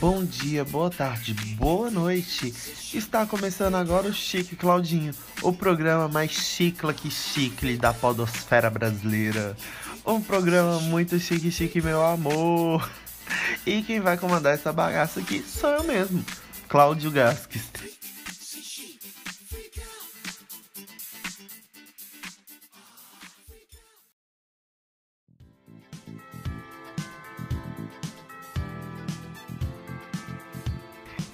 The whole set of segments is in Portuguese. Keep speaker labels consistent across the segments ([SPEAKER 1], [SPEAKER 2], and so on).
[SPEAKER 1] Bom dia, boa tarde, boa noite. Está começando agora o Chique Claudinho, o programa mais chicla que chicle da podosfera brasileira. Um programa muito chique, chique, meu amor. E quem vai comandar essa bagaça aqui sou eu mesmo, Cláudio Gasques.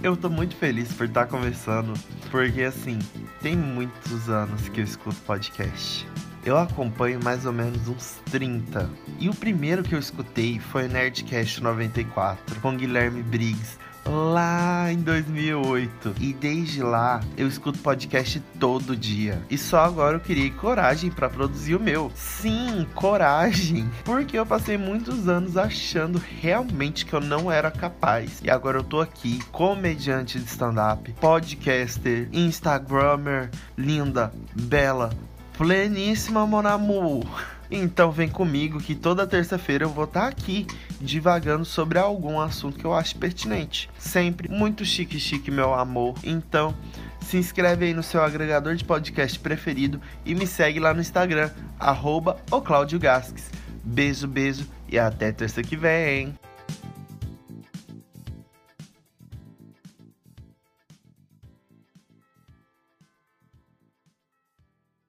[SPEAKER 1] Eu tô muito feliz por estar conversando, porque assim, tem muitos anos que eu escuto podcast. Eu acompanho mais ou menos uns 30. E o primeiro que eu escutei foi o Nerdcast 94, com Guilherme Briggs, lá em 2008. E desde lá eu escuto podcast todo dia. E só agora eu criei coragem para produzir o meu. Sim, coragem. Porque eu passei muitos anos achando realmente que eu não era capaz. E agora eu tô aqui, comediante de stand-up, podcaster, instagrammer, linda, bela, pleníssima Monamu. Então vem comigo que toda terça-feira eu vou estar tá aqui divagando sobre algum assunto que eu acho pertinente. Sempre muito chique chique, meu amor. Então, se inscreve aí no seu agregador de podcast preferido e me segue lá no Instagram, arroba o Beijo, beijo e até terça que vem.